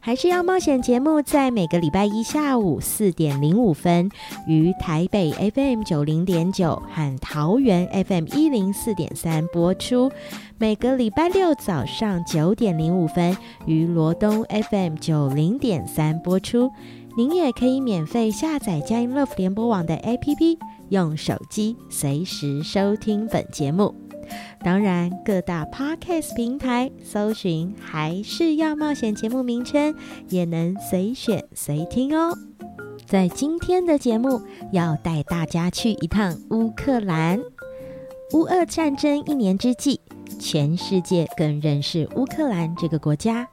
还是要冒险节目，在每个礼拜一下午四点零五分，于台北 FM 九零点九和桃园 FM 一零四点三播出；每个礼拜六早上九点零五分，于罗东 FM 九零点三播出。您也可以免费下载佳音 Love 联播网的 APP，用手机随时收听本节目。当然，各大 Podcast 平台搜寻“还是要冒险”节目名称，也能随选随听哦。在今天的节目，要带大家去一趟乌克兰。乌俄战争一年之际，全世界更认识乌克兰这个国家。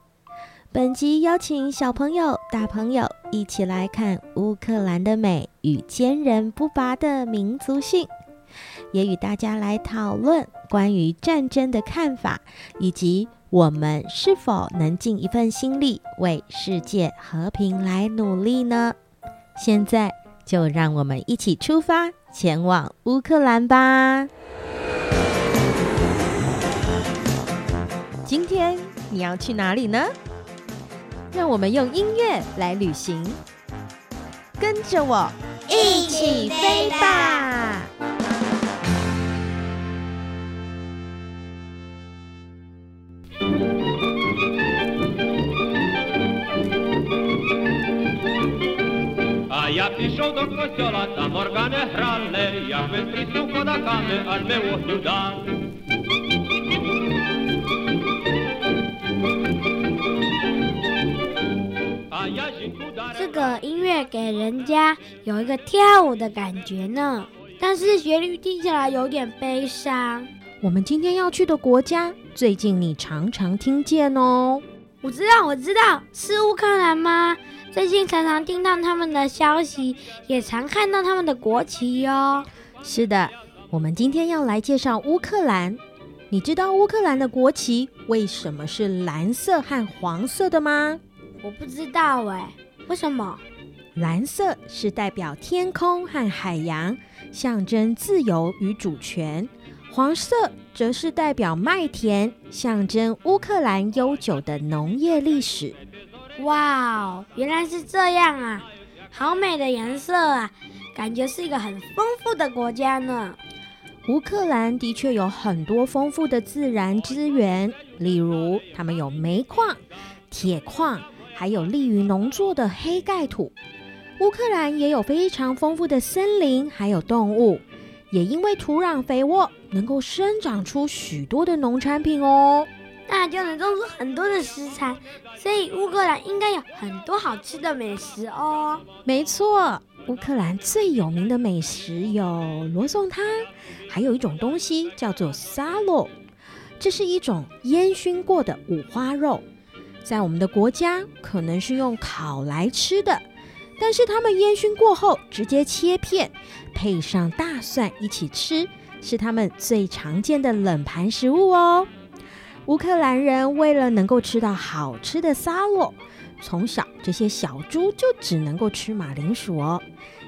本集邀请小朋友、大朋友一起来看乌克兰的美与坚韧不拔的民族性，也与大家来讨论关于战争的看法，以及我们是否能尽一份心力为世界和平来努力呢？现在就让我们一起出发，前往乌克兰吧！今天你要去哪里呢？让我们用音乐来旅行，跟着我一起飞吧这个音乐给人家有一个跳舞的感觉呢，但是旋律听起来有点悲伤。我们今天要去的国家，最近你常常听见哦。我知道，我知道，是乌克兰吗？最近常常听到他们的消息，也常看到他们的国旗哟。是的，我们今天要来介绍乌克兰。你知道乌克兰的国旗为什么是蓝色和黄色的吗？我不知道哎，为什么？蓝色是代表天空和海洋，象征自由与主权；黄色则是代表麦田，象征乌克兰悠久的农业历史。哇哦，原来是这样啊！好美的颜色啊，感觉是一个很丰富的国家呢。乌克兰的确有很多丰富的自然资源，例如他们有煤矿、铁矿。还有利于农作的黑盖土，乌克兰也有非常丰富的森林，还有动物，也因为土壤肥沃，能够生长出许多的农产品哦，那就能种出很多的食材，所以乌克兰应该有很多好吃的美食哦。没错，乌克兰最有名的美食有罗宋汤，还有一种东西叫做沙洛，这是一种烟熏过的五花肉。在我们的国家，可能是用烤来吃的，但是他们烟熏过后直接切片，配上大蒜一起吃，是他们最常见的冷盘食物哦。乌克兰人为了能够吃到好吃的沙洛，从小这些小猪就只能够吃马铃薯哦，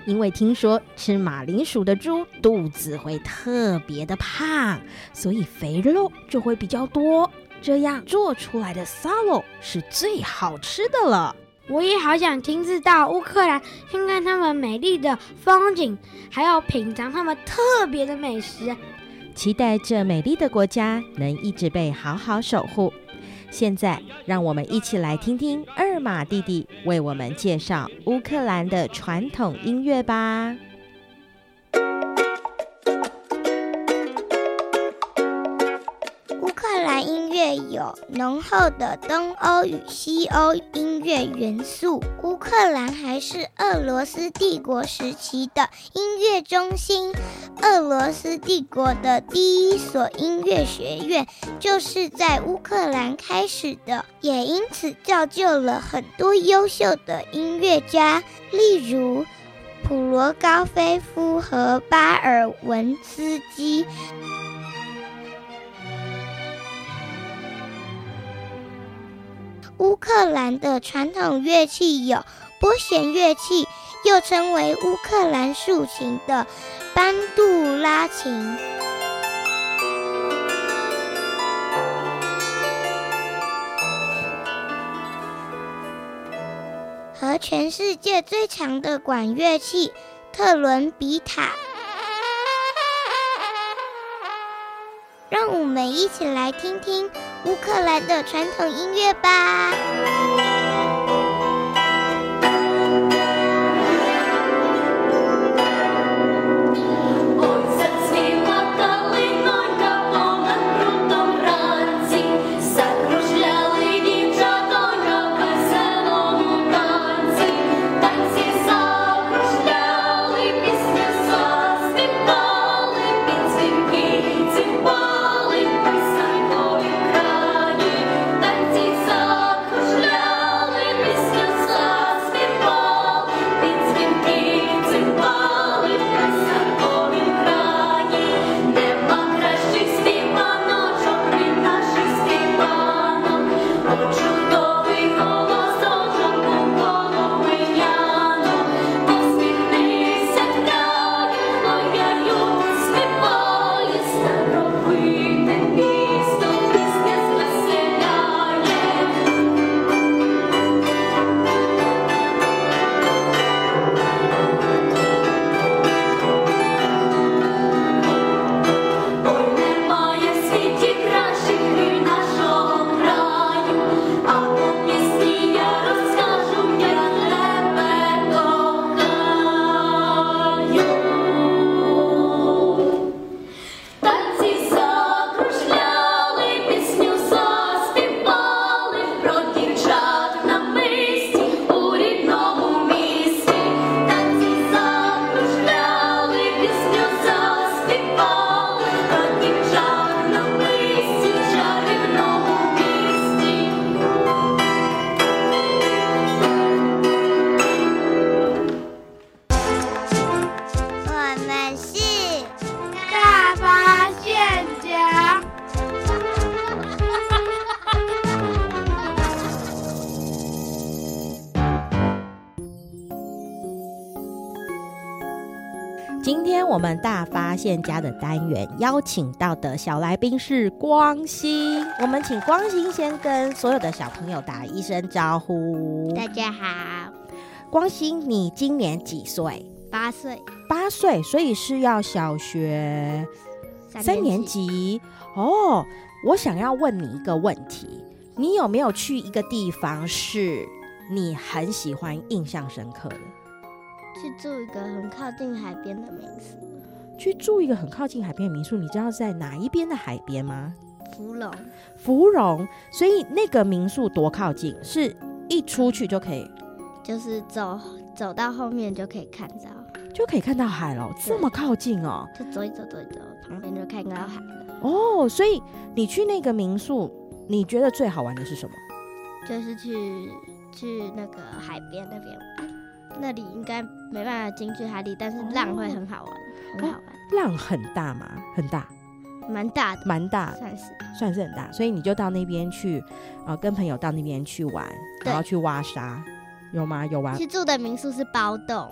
因为听说吃马铃薯的猪肚子会特别的胖，所以肥肉就会比较多。这样做出来的沙洛是最好吃的了。我也好想亲自到乌克兰看看他们美丽的风景，还有品尝他们特别的美食。期待这美丽的国家能一直被好好守护。现在，让我们一起来听听二马弟弟为我们介绍乌克兰的传统音乐吧。浓厚的东欧与西欧音乐元素。乌克兰还是俄罗斯帝国时期的音乐中心，俄罗斯帝国的第一所音乐学院就是在乌克兰开始的，也因此造就了很多优秀的音乐家，例如普罗高菲夫和巴尔文斯基。乌克兰的传统乐器有拨弦乐器，又称为乌克兰竖琴的班杜拉琴，和全世界最长的管乐器特伦比塔。让我们一起来听听乌克兰的传统音乐吧。大发现家的单元邀请到的小来宾是光心，我们请光心先跟所有的小朋友打一声招呼。大家好，光心，你今年几岁？八岁。八岁，所以是要小学三年级哦。我想要问你一个问题，你有没有去一个地方是你很喜欢、印象深刻的？去住一个很靠近海边的民宿。去住一个很靠近海边的民宿，你知道在哪一边的海边吗？芙蓉。芙蓉，所以那个民宿多靠近？是一出去就可以？就是走走到后面就可以看到，就可以看到海了，这么靠近哦？就走一走，走一走，旁边就看到海了。哦，所以你去那个民宿，你觉得最好玩的是什么？就是去去那个海边那边玩。那里应该没办法进去海里，但是浪会很好玩，哦、很好玩。浪很大吗？很大，蛮大的，蛮大，算是算是很大。所以你就到那边去，呃，跟朋友到那边去玩，然后去挖沙，有吗？有玩。去住的民宿是包栋，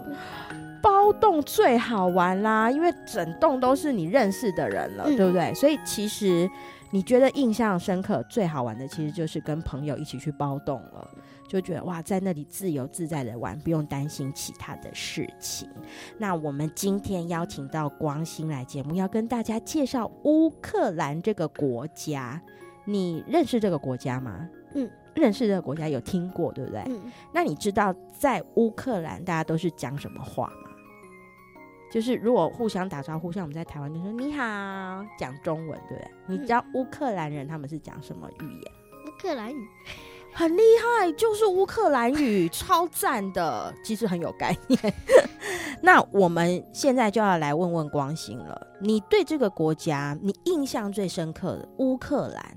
包栋最好玩啦，因为整栋都是你认识的人了，嗯、对不对？所以其实你觉得印象深刻、最好玩的，其实就是跟朋友一起去包栋了。就觉得哇，在那里自由自在的玩，不用担心其他的事情。那我们今天邀请到光心来节目，要跟大家介绍乌克兰这个国家。你认识这个国家吗？嗯，认识这个国家，有听过对不对？嗯。那你知道在乌克兰大家都是讲什么话吗？就是如果互相打招呼，像我们在台湾就说你好，讲中文对不对？你知道乌克兰人他们是讲什么语言？乌克兰语。很厉害，就是乌克兰语，超赞的，其实很有概念。那我们现在就要来问问光心了，你对这个国家，你印象最深刻的乌克兰，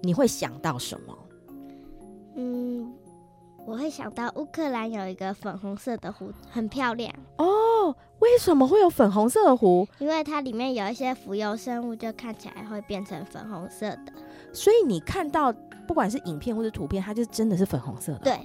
你会想到什么？嗯，我会想到乌克兰有一个粉红色的湖，很漂亮。哦，为什么会有粉红色的湖？因为它里面有一些浮游生物，就看起来会变成粉红色的。所以你看到。不管是影片或者图片，它就真的是粉红色的。对，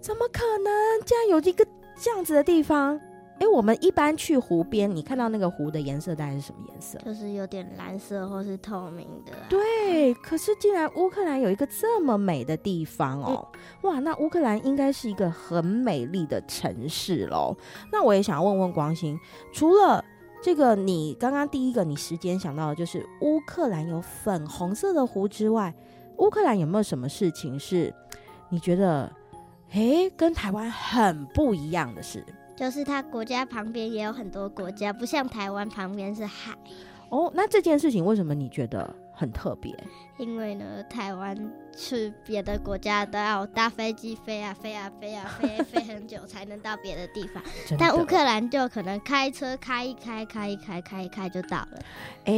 怎么可能？竟然有一个这样子的地方？哎，我们一般去湖边，你看到那个湖的颜色大概是什么颜色？就是有点蓝色或是透明的。对，可是竟然乌克兰有一个这么美的地方哦！嗯、哇，那乌克兰应该是一个很美丽的城市喽。那我也想要问问光心，除了这个，你刚刚第一个你时间想到的就是乌克兰有粉红色的湖之外。乌克兰有没有什么事情是你觉得，诶，跟台湾很不一样的事？就是它国家旁边也有很多国家，不像台湾旁边是海。哦，那这件事情为什么你觉得很特别？因为呢，台湾去别的国家都要搭飞机飞啊飞啊飞啊飞飞很久才能到别的地方，但乌克兰就可能开车开一开开一开开一开就到了。哎，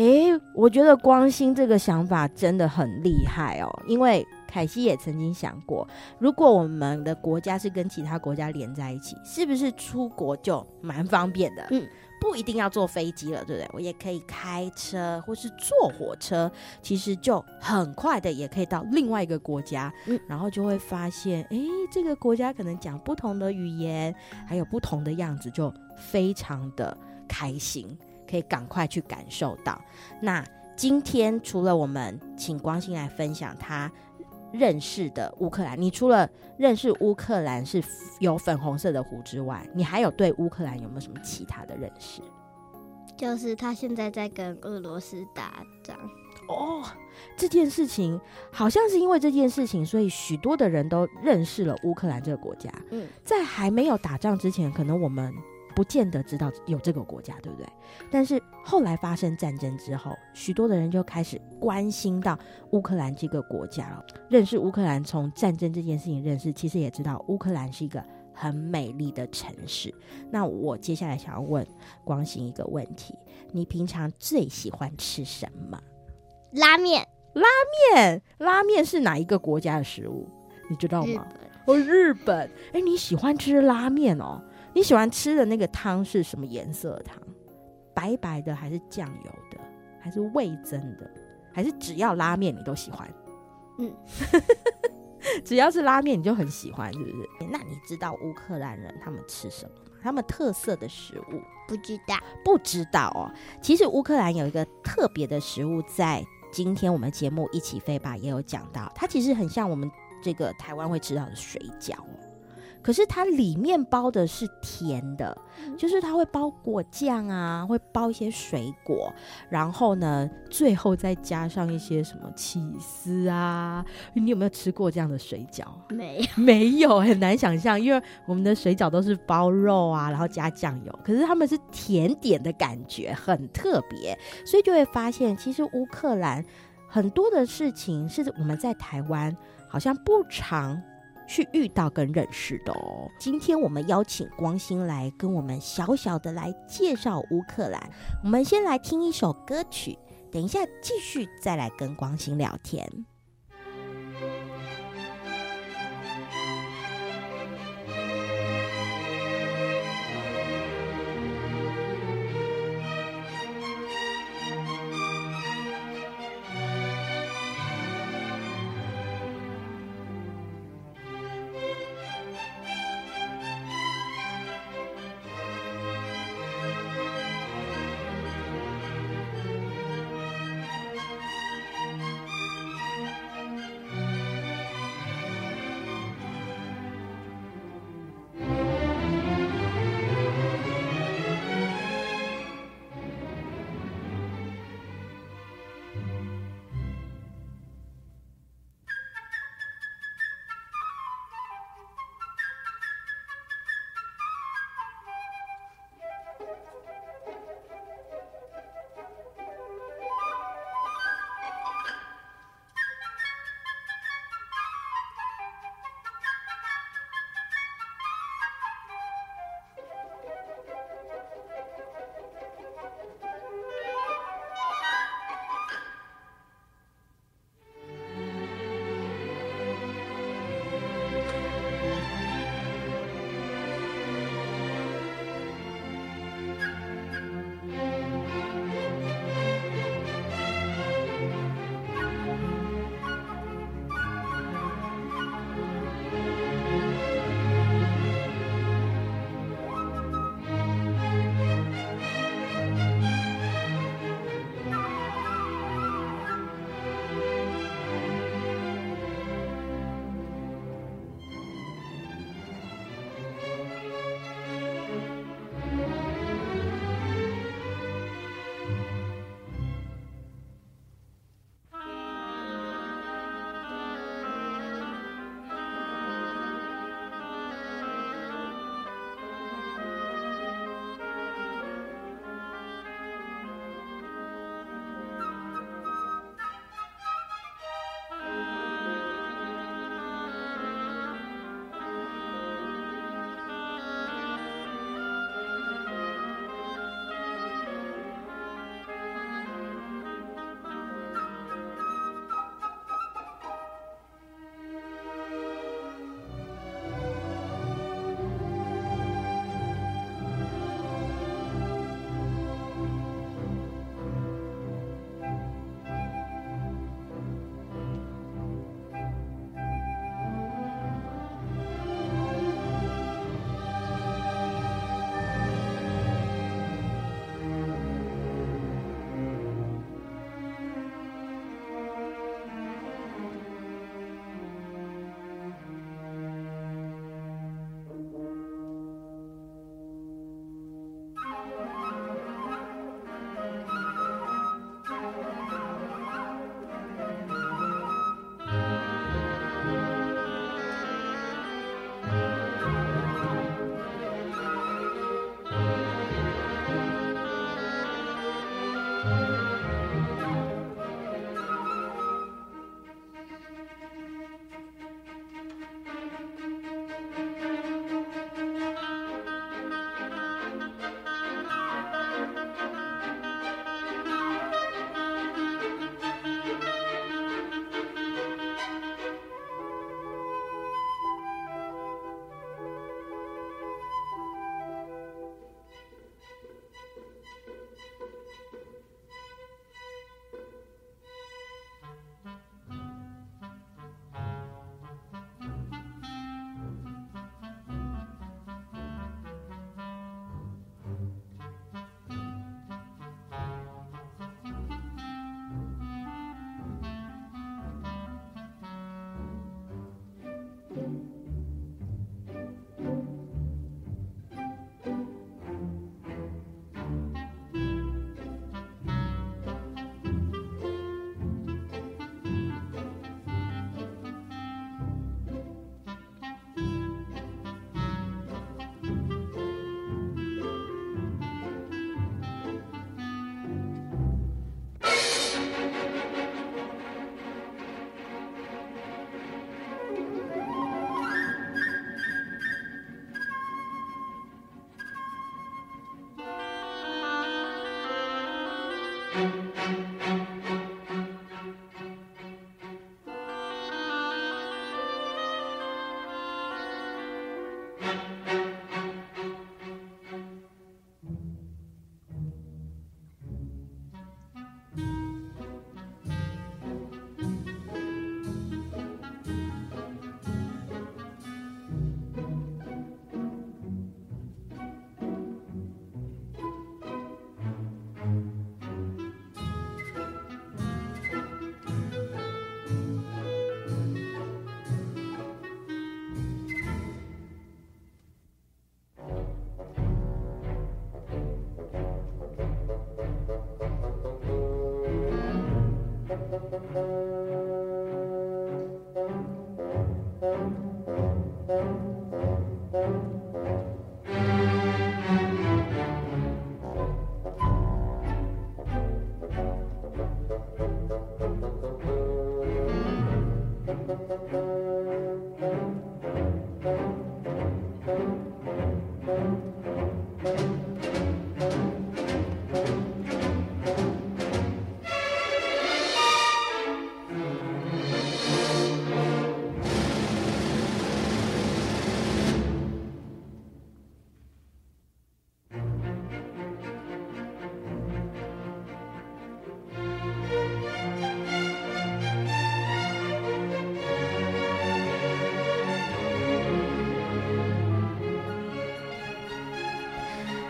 我觉得光心这个想法真的很厉害哦，因为凯西也曾经想过，如果我们的国家是跟其他国家连在一起，是不是出国就蛮方便的？嗯。不一定要坐飞机了，对不对？我也可以开车或是坐火车，其实就很快的也可以到另外一个国家，嗯，然后就会发现，诶，这个国家可能讲不同的语言，还有不同的样子，就非常的开心，可以赶快去感受到。那今天除了我们请光心来分享他。认识的乌克兰，你除了认识乌克兰是有粉红色的湖之外，你还有对乌克兰有没有什么其他的认识？就是他现在在跟俄罗斯打仗哦。这件事情好像是因为这件事情，所以许多的人都认识了乌克兰这个国家。嗯，在还没有打仗之前，可能我们。不见得知道有这个国家，对不对？但是后来发生战争之后，许多的人就开始关心到乌克兰这个国家了。认识乌克兰，从战争这件事情认识，其实也知道乌克兰是一个很美丽的城市。那我接下来想要问光心一个问题：你平常最喜欢吃什么？拉面。拉面，拉面是哪一个国家的食物？你知道吗？哦，日本。哎，你喜欢吃拉面哦？你喜欢吃的那个汤是什么颜色的汤？白白的还是酱油的？还是味增的？还是只要拉面你都喜欢？嗯，只要是拉面你就很喜欢，是不是？那你知道乌克兰人他们吃什么吗？他们特色的食物？不知道，不知道哦。其实乌克兰有一个特别的食物，在今天我们节目一起飞吧也有讲到，它其实很像我们这个台湾会吃到的水饺。可是它里面包的是甜的，就是它会包果酱啊，会包一些水果，然后呢，最后再加上一些什么起司啊。你有没有吃过这样的水饺？没有，没有，很难想象，因为我们的水饺都是包肉啊，然后加酱油，可是他们是甜点的感觉，很特别，所以就会发现，其实乌克兰很多的事情是我们在台湾好像不常。去遇到跟认识的哦。今天我们邀请光兴来跟我们小小的来介绍乌克兰。我们先来听一首歌曲，等一下继续再来跟光兴聊天。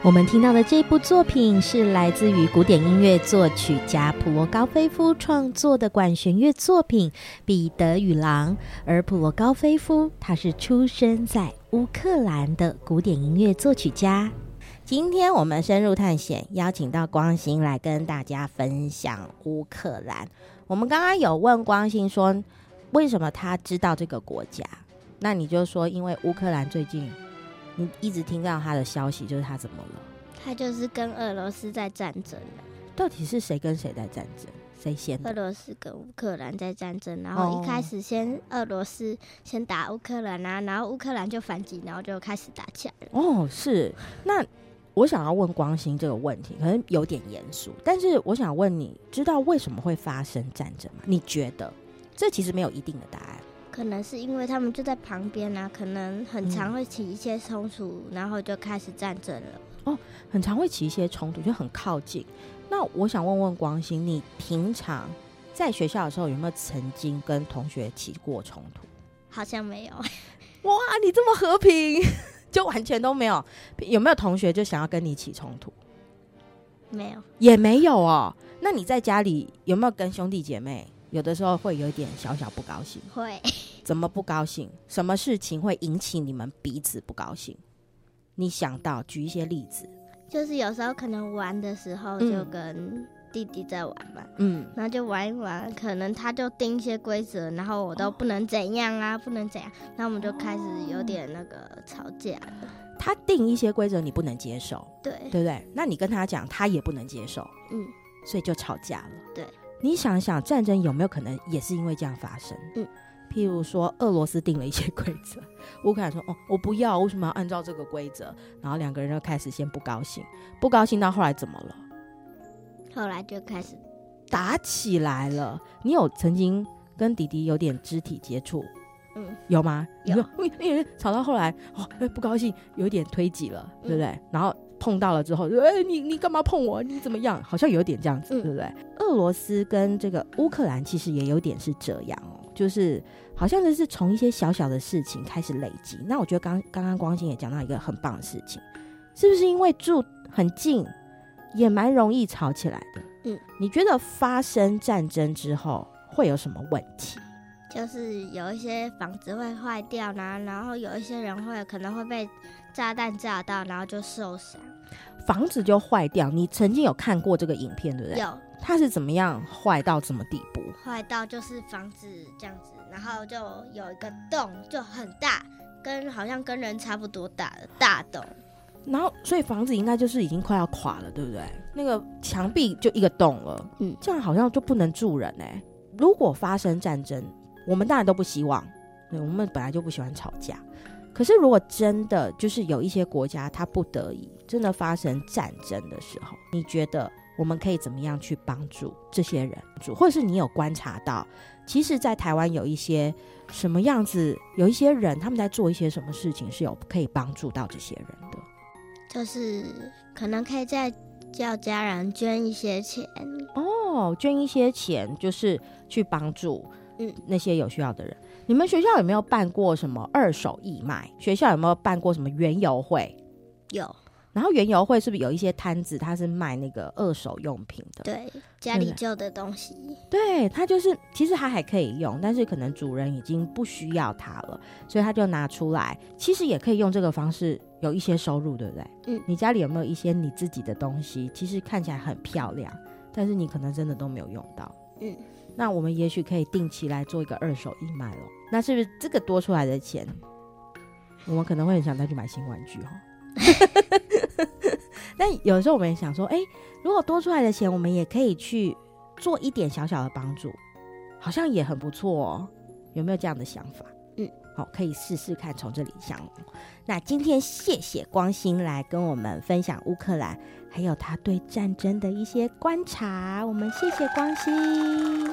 我们听到的这部作品是来自于古典音乐作曲家普罗高菲夫创作的管弦乐作品《彼得与狼》，而普罗高菲夫他是出生在乌克兰的古典音乐作曲家。今天我们深入探险，邀请到光兴来跟大家分享乌克兰。我们刚刚有问光兴说，为什么他知道这个国家？那你就说，因为乌克兰最近。你一直听到他的消息，就是他怎么了？他就是跟俄罗斯在战争。到底是谁跟谁在战争？谁先？俄罗斯跟乌克兰在战争，然后一开始先俄罗斯先打乌克兰啊，然后乌克兰就反击，然后就开始打起来了。哦，是。那我想要问光兴这个问题，可能有点严肃，但是我想问你，知道为什么会发生战争吗？你觉得？这其实没有一定的答案。可能是因为他们就在旁边啊，可能很常会起一些冲突，嗯，然后就开始战争了。哦，很常会起一些冲突，就很靠近。那我想问问光心，你平常在学校的时候有没有曾经跟同学起过冲突？好像没有。哇，你这么和平，就完全都没有？有没有同学就想要跟你起冲突？没有，也没有哦。那你在家里有没有跟兄弟姐妹？有的时候会有一点小小不高兴，会。怎么不高兴？什么事情会引起你们彼此不高兴？你想到举一些例子。就是有时候可能玩的时候就跟弟弟在玩嘛，嗯，然后就玩一玩，可能他就定一些规则，然后我都不能怎样啊，哦、不能怎样，那我们就开始有点那个吵架了。他定一些规则你不能接受，对，对不对？那你跟他讲，他也不能接受，嗯，所以就吵架了，对。你想想，战争有没有可能也是因为这样发生？嗯，譬如说，俄罗斯定了一些规则，乌克兰说：“哦，我不要，为什么要按照这个规则？”然后两个人就开始先不高兴，不高兴到后来怎么了？后来就开始打起来了。你有曾经跟弟弟有点肢体接触？嗯，有吗？有。因为吵到后来，哦，不高兴，有点推挤了，对不对？嗯，然后。碰到了之后，哎、欸，你你干嘛碰我？你怎么样？好像有点这样子，嗯、对不对？俄罗斯跟这个乌克兰其实也有点是这样哦，就是好像就是从一些小小的事情开始累积。那我觉得刚刚刚光心也讲到一个很棒的事情，是不是因为住很近，也蛮容易吵起来的？嗯，你觉得发生战争之后会有什么问题？就是有一些房子会坏掉呢，然后有一些人会可能会被炸弹炸到，然后就受伤，房子就坏掉。你曾经有看过这个影片，对不对？有。它是怎么样坏到什么地步？坏到就是房子这样子，然后就有一个洞，就很大，跟好像跟人差不多大的大洞。然后，所以房子应该就是已经快要垮了，对不对？那个墙壁就一个洞了，嗯，这样好像就不能住人哎、欸。如果发生战争。我们当然都不希望，对，我们本来就不喜欢吵架。可是如果真的就是有一些国家，它不得已真的发生战争的时候，你觉得我们可以怎么样去帮助这些人？或者是你有观察到，其实，在台湾有一些什么样子，有一些人他们在做一些什么事情，是有可以帮助到这些人的？就是可能可以再叫家人捐一些钱哦，捐一些钱，就是去帮助嗯那些有需要的人。嗯、你们学校有没有办过什么二手义卖？学校有没有办过什么园游会？有。然后园游会是不是有一些摊子，它是卖那个二手用品的？对，家里旧的东西。对，它就是其实它还可以用，但是可能主人已经不需要它了，所以他就拿出来。其实也可以用这个方式有一些收入，对不对？嗯。你家里有没有一些你自己的东西？其实看起来很漂亮，但是你可能真的都没有用到。嗯。那我们也许可以定期来做一个二手义卖哦。那是不是这个多出来的钱，我们可能会很想再去买新玩具哈？但有时候我们也想说，哎、欸，如果多出来的钱，我们也可以去做一点小小的帮助，好像也很不错哦。有没有这样的想法？嗯，好，可以试试看从这里想。那今天谢谢光心来跟我们分享乌克兰，还有他对战争的一些观察。我们谢谢光心。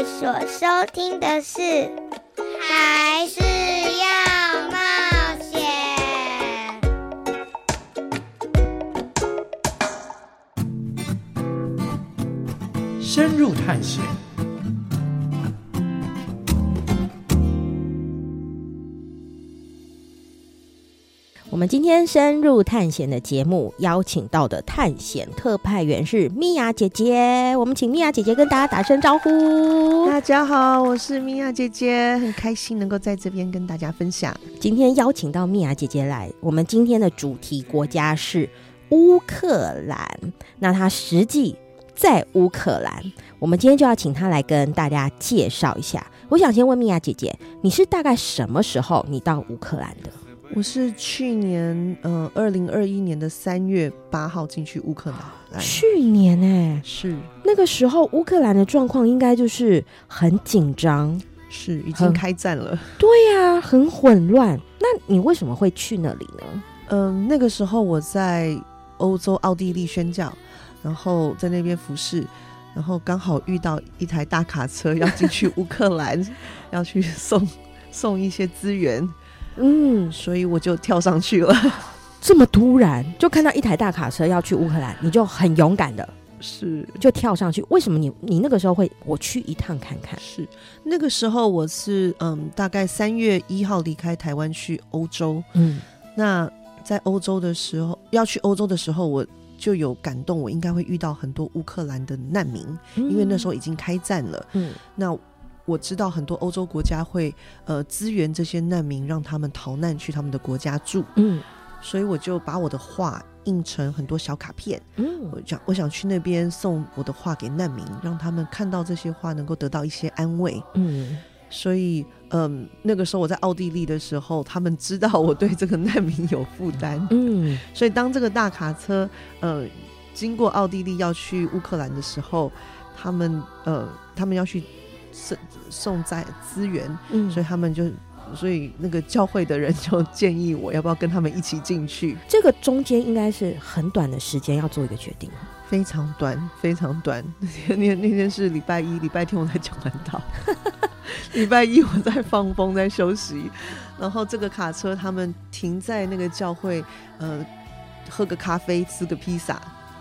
在所收听的是《还是要冒险》，深入探险。们今天深入探险的节目邀请到的探险特派员是米娅姐姐，我们请米娅姐姐跟大家打声招呼。大家好，我是米娅姐姐，很开心能够在这边跟大家分享。今天邀请到米娅姐姐来，我们今天的主题国家是乌克兰，那她实际在乌克兰。我们今天就要请她来跟大家介绍一下。我想先问米娅姐姐，你是大概什么时候你到乌克兰的？我是去年呃，二零二一年的三月八号进去乌克兰。去年哎、欸，是那个时候乌克兰的状况应该就是很紧张，是已经开战了。对呀、啊，很混乱。那你为什么会去那里呢？嗯、呃，那个时候我在欧洲奥地利宣教，然后在那边服侍。然后刚好遇到一台大卡车要进去乌克兰，要去送送一些资源，嗯，所以我就跳上去了。这么突然就看到一台大卡车要去乌克兰，你就很勇敢的，是就跳上去。为什么你你那个时候会我去一趟看看？是那个时候我是嗯，大概三月一号离开台湾去欧洲，嗯，那在欧洲的时候要去欧洲的时候我。就有感动，我应该会遇到很多乌克兰的难民，嗯，因为那时候已经开战了。嗯，那我知道很多欧洲国家会呃支援这些难民，让他们逃难去他们的国家住。嗯，所以我就把我的画印成很多小卡片。嗯，我想我想去那边送我的画给难民，让他们看到这些画能够得到一些安慰。嗯。所以，嗯，那个时候我在奥地利的时候，他们知道我对这个难民有负担，嗯，所以当这个大卡车，呃，经过奥地利要去乌克兰的时候，他们，呃，他们要去送送在资源，嗯，所以他们就，所以那个教会的人就建议我要不要跟他们一起进去。这个中间应该是很短的时间要做一个决定，非常短，非常短。那天那天是礼拜一，礼拜天我才讲完道。礼拜一我在放风，在休息，然后这个卡车他们停在那个教会，呃，喝个咖啡，吃个披萨，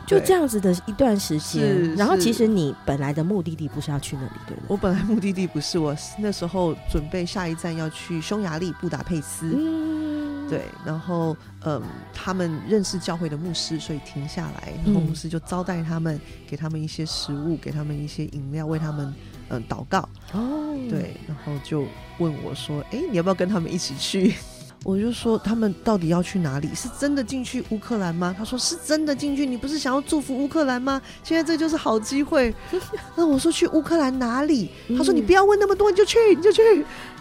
就这样子的一段时间。然后其实你本来的目的地不是要去那里，对不对？我本来目的地不是，我那时候准备下一站要去匈牙利布达佩斯。嗯，对。然后，嗯，他们认识教会的牧师，所以停下来，然后牧师就招待他们，给他们一些食物，给他们一些饮料，为他们。嗯，祷告哦，对，然后就问我说：“哎，你要不要跟他们一起去？” 我就说：“他们到底要去哪里？是真的进去乌克兰吗？”他说：“是真的进去。你不是想要祝福乌克兰吗？现在这就是好机会。”那我说：“去乌克兰哪里？”他说：“你不要问那么多，你就去，你就去，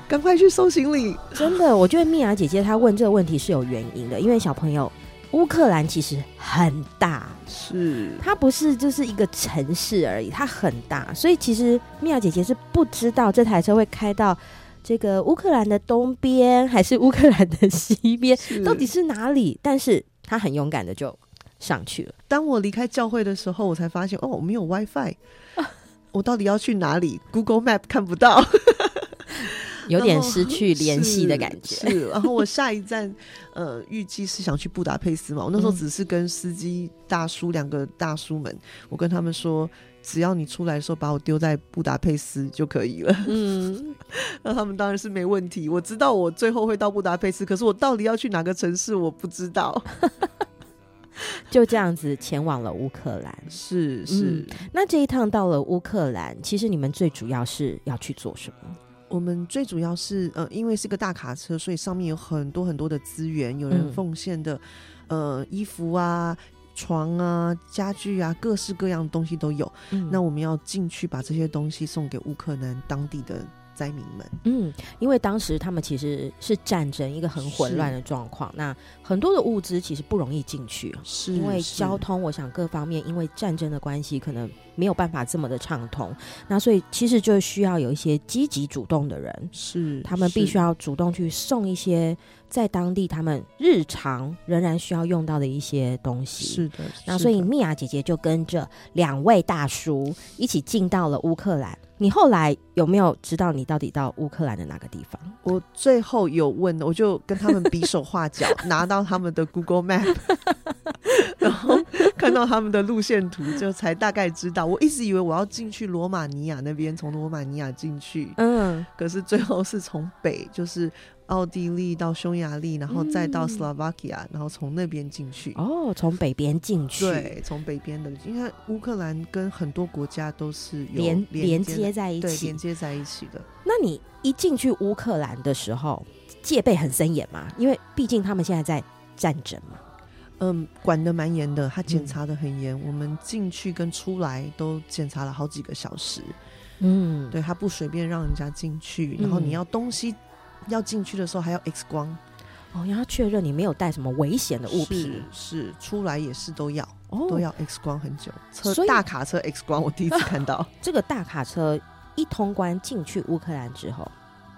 赶快去收行李。”真的，我觉得米娅姐姐她问这个问题是有原因的，因为小朋友。乌克兰其实很大，是它不是就是一个城市而已，它很大，所以其实米娅姐姐是不知道这台车会开到这个乌克兰的东边还是乌克兰的西边，到底是哪里？但是他很勇敢的就上去了。当我离开教会的时候，我才发现哦，我没有 WiFi，我到底要去哪里？Google Map 看不到。有点失去联系的感觉是。是，然后我下一站，呃，预计是想去布达佩斯嘛。我那时候只是跟司机大叔两个大叔们，我跟他们说，只要你出来的时候把我丢在布达佩斯就可以了。嗯，那他们当然是没问题。我知道我最后会到布达佩斯，可是我到底要去哪个城市，我不知道。就这样子前往了乌克兰。是是、嗯，那这一趟到了乌克兰，其实你们最主要是要去做什么？我们最主要是呃，因为是个大卡车，所以上面有很多很多的资源，有人奉献的，嗯、呃，衣服啊、床啊、家具啊，各式各样的东西都有。嗯、那我们要进去把这些东西送给乌克兰当地的。灾民们，嗯，因为当时他们其实是战争，一个很混乱的状况，那很多的物资其实不容易进去，是因为交通，我想各方面因为战争的关系，可能没有办法这么的畅通，那所以其实就需要有一些积极主动的人，是他们必须要主动去送一些在当地他们日常仍然需要用到的一些东西，是的，那所以米娅姐姐就跟着两位大叔一起进到了乌克兰。你后来有没有知道你到底到乌克兰的哪个地方？我最后有问，我就跟他们比手画脚，拿到他们的 Google Map，然后看到他们的路线图，就才大概知道。我一直以为我要进去罗马尼亚那边，从罗马尼亚进去，嗯，可是最后是从北，就是。奥地利到匈牙利，然后再到斯洛伐克，然后从那边进去。哦，从北边进去。对，从北边的，因为乌克兰跟很多国家都是有连连接，在一起，对，连接在一起的。那你一进去乌克兰的时候，戒备很森严吗？因为毕竟他们现在在战争嘛。嗯，管得蛮严的，他检查的很严，嗯、我们进去跟出来都检查了好几个小时。嗯，对，他不随便让人家进去，然后你要东西要进去的时候还要 X 光。哦，然后确认你没有带什么危险的物品，是，是出来也是都要，哦、都要 X 光很久。车大卡车 X 光，我第一次看到。这个大卡车一通关进去乌克兰之后，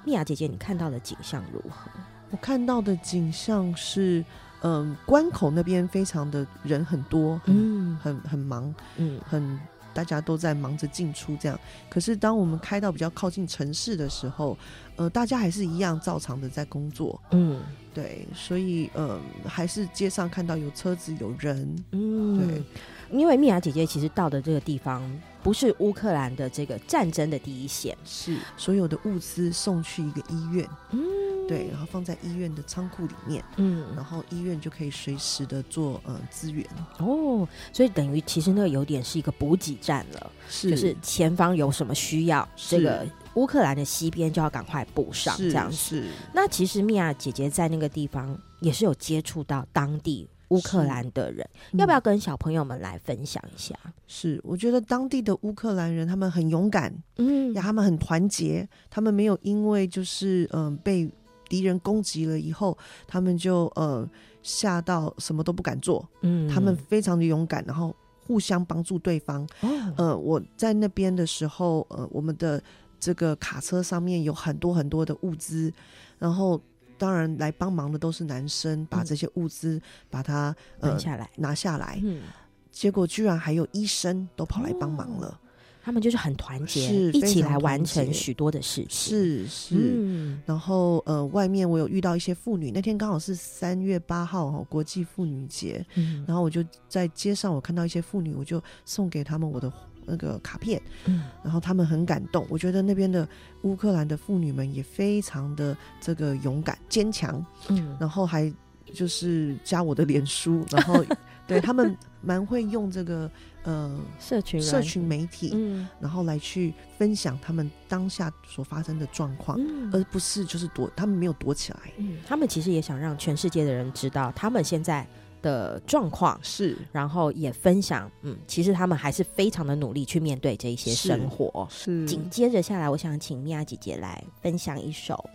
蜜雅姐姐，你看到的景象如何？我看到的景象是，嗯，关口那边非常的人很多，嗯，很很忙，嗯，很。大家都在忙着进出，这样。可是当我们开到比较靠近城市的时候，呃，大家还是一样照常的在工作。嗯，对，所以呃，还是街上看到有车子有人。嗯，对。因为蜜雅姐姐其实到的这个地方不是乌克兰的这个战争的第一线，是所有的物资送去一个医院。嗯。对，然后放在医院的仓库里面，嗯，然后医院就可以随时的做呃资源哦，所以等于其实那个有点是一个补给站了，是，就是前方有什么需要，这个乌克兰的西边就要赶快补上，这样子。是，那其实米娅姐姐在那个地方也是有接触到当地乌克兰的人，要不要跟小朋友们来分享一下？是，我觉得当地的乌克兰人他们很勇敢，嗯，他们很团结，他们没有因为就是嗯、呃、被。敌人攻击了以后，他们就呃吓到什么都不敢做。嗯，他们非常的勇敢，然后互相帮助对方。哦，呃，我在那边的时候，呃，我们的这个卡车上面有很多很多的物资，然后当然来帮忙的都是男生，把这些物资把它呃拿下来，拿下来。嗯，结果居然还有医生都跑来帮忙了。哦他们就是很团结，一起来完成许多的事情。是是，嗯、然后呃，外面我有遇到一些妇女，那天刚好是三月八号哦，国际妇女节。嗯，然后我就在街上，我看到一些妇女，我就送给他们我的那个卡片。嗯，然后他们很感动。我觉得那边的乌克兰的妇女们也非常的这个勇敢坚强。嗯，然后还就是加我的脸书，然后对他们蛮会用这个。呃，社群社群媒体，嗯，然后来去分享他们当下所发生的状况，嗯，而不是就是躲，他们没有躲起来，嗯，他们其实也想让全世界的人知道他们现在的状况是，然后也分享，嗯，其实他们还是非常的努力去面对这一些生活，是。紧接着下来，我想请米娅姐姐来分享一首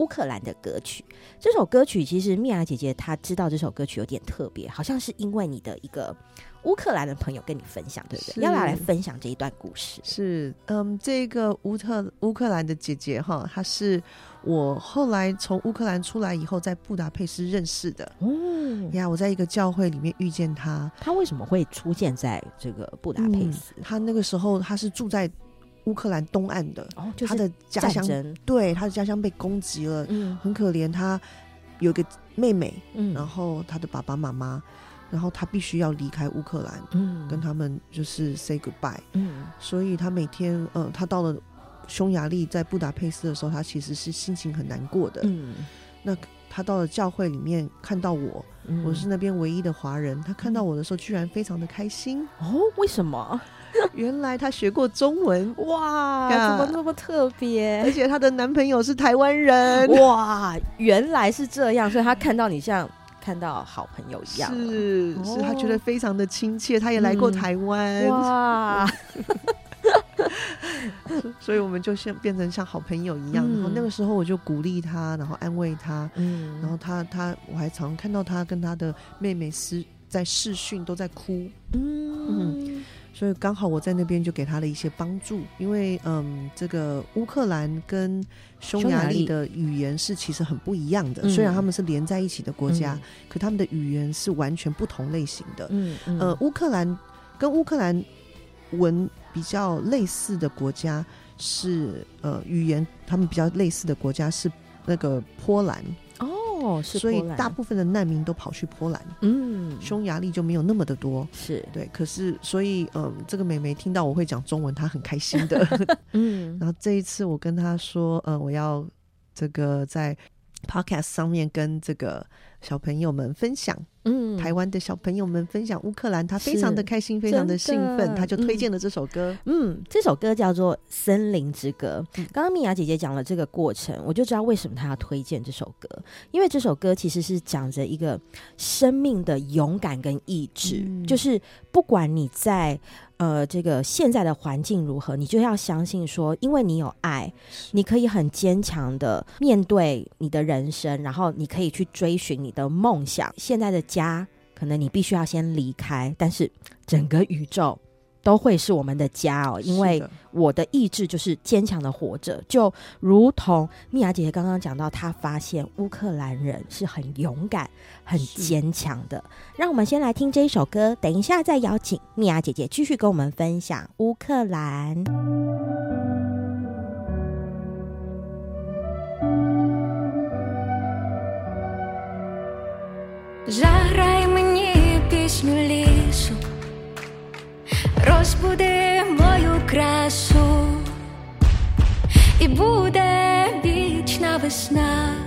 乌克兰的歌曲。这首歌曲其实蜜雅姐姐她知道这首歌曲有点特别，好像是因为你的一个。乌克兰的朋友跟你分享，对不对？是要不要来分享这一段故事？是，嗯，这个乌特乌克兰的姐姐哈，她是我后来从乌克兰出来以后，在布达佩斯认识的。嗯，呀，我在一个教会里面遇见她。她为什么会出现在这个布达佩斯？她、嗯、那个时候她是住在乌克兰东岸的，哦，就是、她的家乡，对，他的家乡被攻击了，嗯，很可怜。他有个妹妹，嗯，然后他的爸爸妈妈。然后他必须要离开乌克兰，嗯，跟他们就是 say goodbye，嗯，所以他每天，呃，他到了匈牙利，在布达佩斯的时候，他其实是心情很难过的，嗯，那他到了教会里面看到我，嗯，我是那边唯一的华人，他看到我的时候居然非常的开心，哦，为什么？原来她学过中文，哇，怎么那么特别？而且她的男朋友是台湾人，哇，原来是这样，所以他看到你像。看到好朋友一样，是是，他觉得非常的亲切。他也来过台湾，嗯，哇，所以我们就像变成像好朋友一样。嗯，然后那个时候我就鼓励他，然后安慰他，嗯，然后他他我还常看到他跟他的妹妹私在视讯都在哭，嗯。嗯所以刚好我在那边就给他了一些帮助，因为嗯，这个乌克兰跟匈牙利的语言是其实很不一样的，虽然他们是连在一起的国家，嗯、可他们的语言是完全不同类型的。嗯，嗯呃，乌克兰跟乌克兰文比较类似的国家是呃语言，他们比较类似的国家是那个波兰。哦，所以大部分的难民都跑去波兰，嗯，匈牙利就没有那么的多，是对。可是，所以，嗯，这个美眉听到我会讲中文，她很开心的，嗯。然后这一次我跟她说，呃，我要这个在 podcast 上面跟这个小朋友们分享，嗯，台湾的小朋友们分享乌克兰，他非常的开心，非常的兴奋，他就推荐了这首歌。嗯，这首歌叫做《森林之歌》。刚刚米娅姐姐讲了这个过程，我就知道为什么她要推荐这首歌，因为这首歌其实是讲着一个生命的勇敢跟意志，嗯、就是不管你在。呃，这个现在的环境如何，你就要相信说，因为你有爱，你可以很坚强的面对你的人生，然后你可以去追寻你的梦想。现在的家，可能你必须要先离开，但是整个宇宙。都会是我们的家哦，因为我的意志就是坚强的活着，就如同蜜雅姐姐刚刚讲到，她发现乌克兰人是很勇敢、很坚强的。让我们先来听这一首歌，等一下再邀请蜜雅姐姐继续跟我们分享乌克兰。now.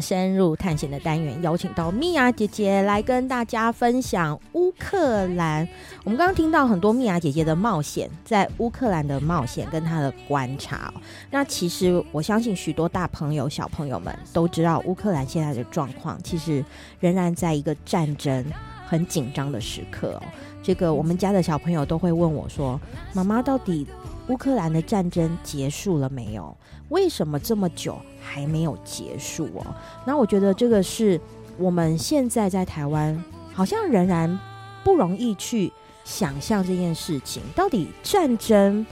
深入探险的单元，邀请到米娅姐姐来跟大家分享乌克兰。我们刚刚听到很多米娅姐姐的冒险，在乌克兰的冒险跟她的观察。那其实我相信许多大朋友、小朋友们都知道，乌克兰现在的状况其实仍然在一个战争很紧张的时刻哦。这个我们家的小朋友都会问我说：“妈妈，到底乌克兰的战争结束了没有？为什么这么久？”还没有结束哦，那我觉得这个是我们现在在台湾好像仍然不容易去想象这件事情。到底战争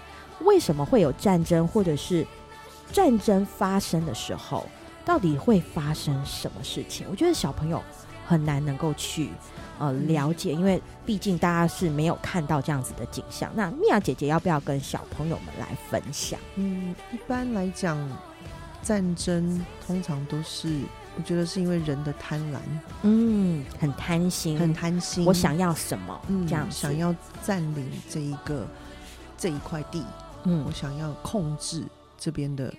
为什么会有战争，或者是战争发生的时候，到底会发生什么事情？我觉得小朋友很难能够去呃了解，因为毕竟大家是没有看到这样子的景象。那米娅姐姐要不要跟小朋友们来分享？嗯，一般来讲。战争通常都是，我觉得是因为人的贪婪，嗯，很贪心，很贪心。我想要什么？嗯，这样想要占领这一个这一块地，嗯，我想要控制这边的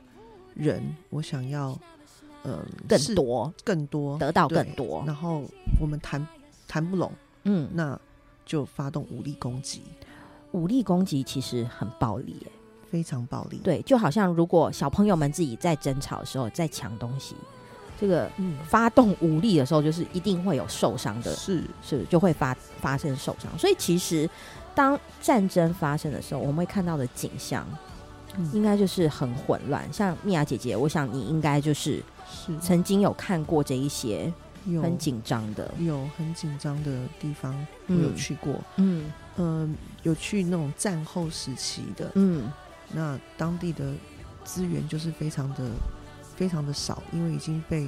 人，我想要，呃，更多，更多，得到更多。然后我们谈谈不拢，嗯，那就发动武力攻击。武力攻击其实很暴力耶。非常暴力，对，就好像如果小朋友们自己在争吵的时候在抢东西，这个发动武力的时候，就是一定会有受伤的，是是就会发发生受伤。所以其实当战争发生的时候，我们会看到的景象，应该就是很混乱。嗯、像米娅姐姐，我想你应该就是是。曾经有看过这一些很紧张的，有，有很紧张的地方，我有去过，嗯。嗯、呃，有去那种战后时期的，嗯。那当地的资源就是非常的、非常的少，因为已经被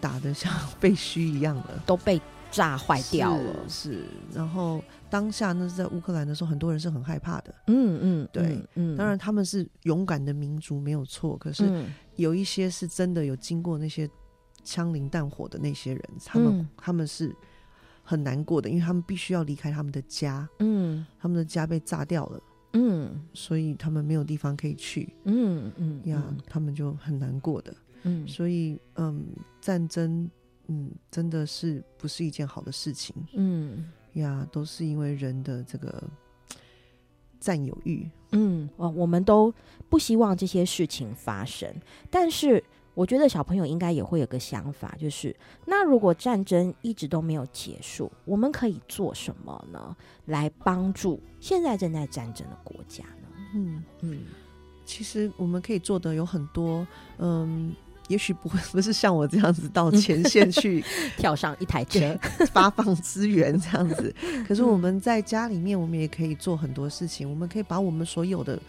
打得像 废墟一样了，都被炸坏掉了。是，是，然后当下那是在乌克兰的时候，很多人是很害怕的。嗯嗯，对，嗯，嗯。当然他们是勇敢的民族没有错，可是有一些是真的有经过那些枪林弹火的那些人，他们、嗯、他们是很难过的，因为他们必须要离开他们的家，嗯，他们的家被炸掉了。嗯，所以他们没有地方可以去，嗯嗯呀，他们就很难过的，嗯，所以嗯，战争嗯真的是不是一件好的事情，嗯呀，都是因为人的这个占有欲，嗯，哦，我们都不希望这些事情发生，但是我觉得小朋友应该也会有个想法，就是那如果战争一直都没有结束，我们可以做什么呢？来帮助现在正在战争的国家呢？嗯嗯，其实我们可以做的有很多，嗯。也许不会不是像我这样子到前线去 跳上一台车发放资源这样子，可是我们在家里面，我们也可以做很多事情。我们可以把我们所有的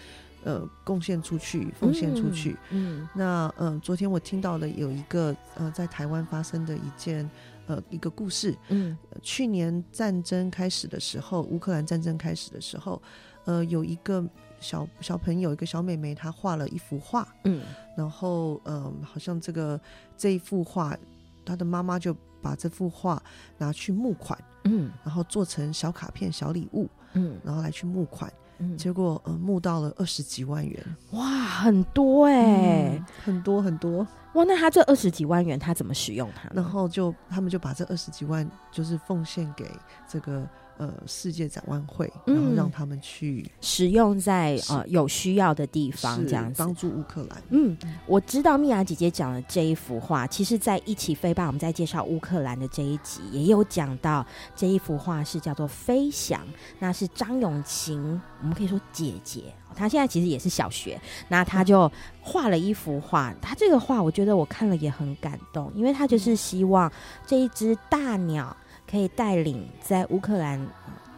呃贡献出去，奉献出去。嗯，嗯那呃，昨天我听到了有一个呃在台湾发生的一件呃一个故事。嗯，去年战争开始的时候，乌克兰战争开始的时候，呃，有一个。小小朋友，一个小妹妹，她画了一幅画，嗯，然后嗯，好像这个这一幅画，她的妈妈就把这幅画拿去募款，嗯，然后做成小卡片、小礼物，嗯，然后来去募款，嗯，结果呃募到了二十几万元，哇，很多哎、欸嗯，很多很多，哇，那他这二十几万元他怎么使用它？然后就他们就把这二十几万就是奉献给这个。呃，世界展望会，然后让他们去、嗯、使用在呃有需要的地方，这样子帮助乌克兰。嗯，我知道蜜雅姐姐讲的这一幅画，其实，在一起飞吧，我们在介绍乌克兰的这一集也有讲到这一幅画是叫做《飞翔》，那是张永晴，我们可以说姐姐，她现在其实也是小学，那她就画了一幅画。她这个画，我觉得我看了也很感动，因为她就是希望这一只大鸟。可以带领在乌克兰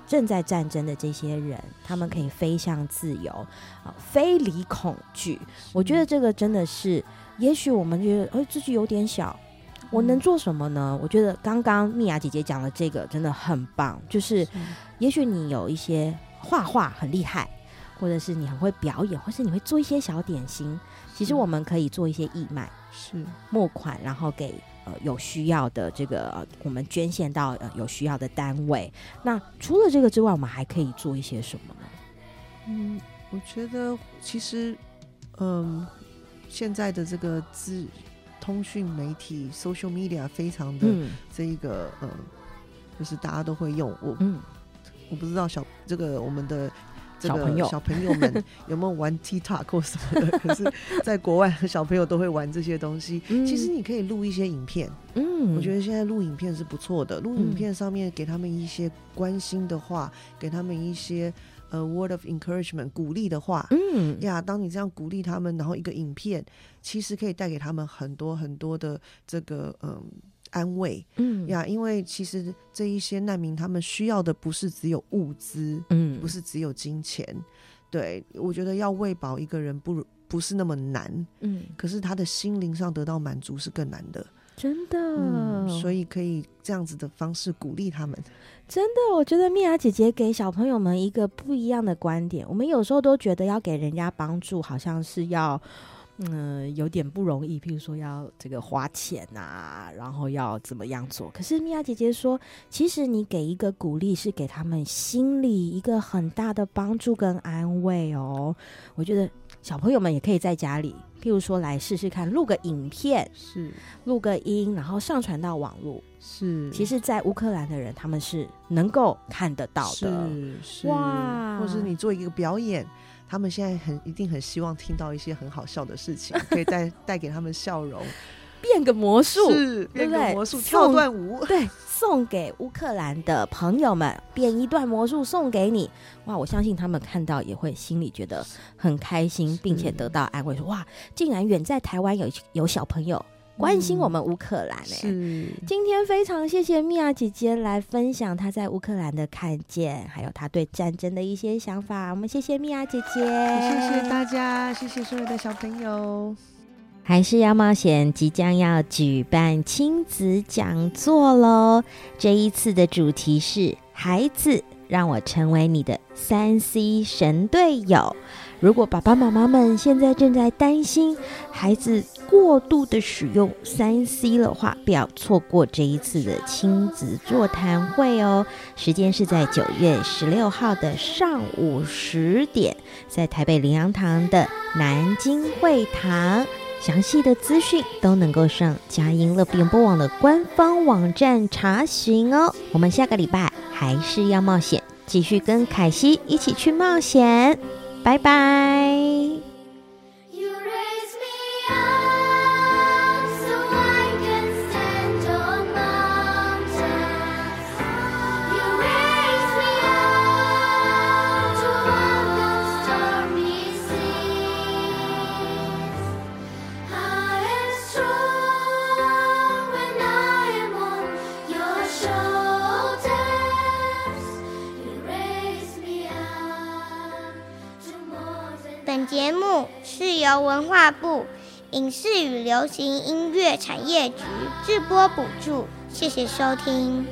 正在战争的这些人，他们可以飞向自由，啊，飞离恐惧。我觉得这个真的是，也许我们觉得，哎，自己有点小，我能做什么呢？我觉得刚刚蜜雅姐姐讲的这个真的很棒，就是，也许你有一些画画很厉害，或者是你很会表演，或是你会做一些小点心，其实我们可以做一些义卖，是募款，然后给。呃，有需要的这个，呃、我们捐献到呃有需要的单位。那除了这个之外，我们还可以做一些什么呢？嗯，我觉得其实，嗯，现在的这个资通讯媒体 social media 非常的这一个，嗯，嗯，就是大家都会用。我，嗯，我不知道小这个我们的。小朋友，小朋友们 有没有玩 TikTok 或什么的？可是，在国外，小朋友都会玩这些东西。嗯、其实，你可以录一些影片。嗯，我觉得现在录影片是不错的。录影片上面给他们一些关心的话，嗯、给他们一些呃 word of encouragement 鼓励的话。嗯呀，当你这样鼓励他们，然后一个影片，其实可以带给他们很多很多的这个嗯。安慰，嗯。呀，因为其实这一些难民他们需要的不是只有物资，嗯，不是只有金钱，对，我觉得要喂饱一个人不不是那么难，嗯，可是他的心灵上得到满足是更难的，真的，嗯，所以可以这样子的方式鼓励他们，真的，我觉得蜜雅姐姐给小朋友们一个不一样的观点，我们有时候都觉得要给人家帮助，好像是要。嗯，有点不容易。譬如说，要这个花钱啊，然后要怎么样做？可是米娅姐姐说，其实你给一个鼓励，是给他们心里一个很大的帮助跟安慰哦。我觉得小朋友们也可以在家里，譬如说来试试看，录个影片，是录个音，然后上传到网络。是，其实，在乌克兰的人，他们是能够看得到的。是，是哇，或是你做一个表演。他们现在很一定很希望听到一些很好笑的事情，可以带带给他们笑容，变个魔术，是变个魔术，跳段舞，对，送给乌克兰的朋友们，变一段魔术送给你，哇！我相信他们看到也会心里觉得很开心，并且得到安慰，说哇，竟然远在台湾有有小朋友。关心我们乌克兰哎、今天非常谢谢米娅姐姐来分享她在乌克兰的看见，还有她对战争的一些想法。我们谢谢米娅姐姐，谢谢大家，谢谢所有的小朋友。还是要冒险即将要举办亲子讲座喽！这一次的主题是孩子，让我成为你的三 C 神队友。如果爸爸妈妈们现在正在担心孩子过度的使用三 C 的话，不要错过这一次的亲子座谈会哦。时间是在九月十六号的上午十点，在台北羚羊堂的南京会堂。详细的资讯都能够上佳音乐联播网的官方网站查询哦。我们下个礼拜还是要冒险，继续跟凯西一起去冒险。拜拜。影视与流行音乐产业局制播补助，谢谢收听。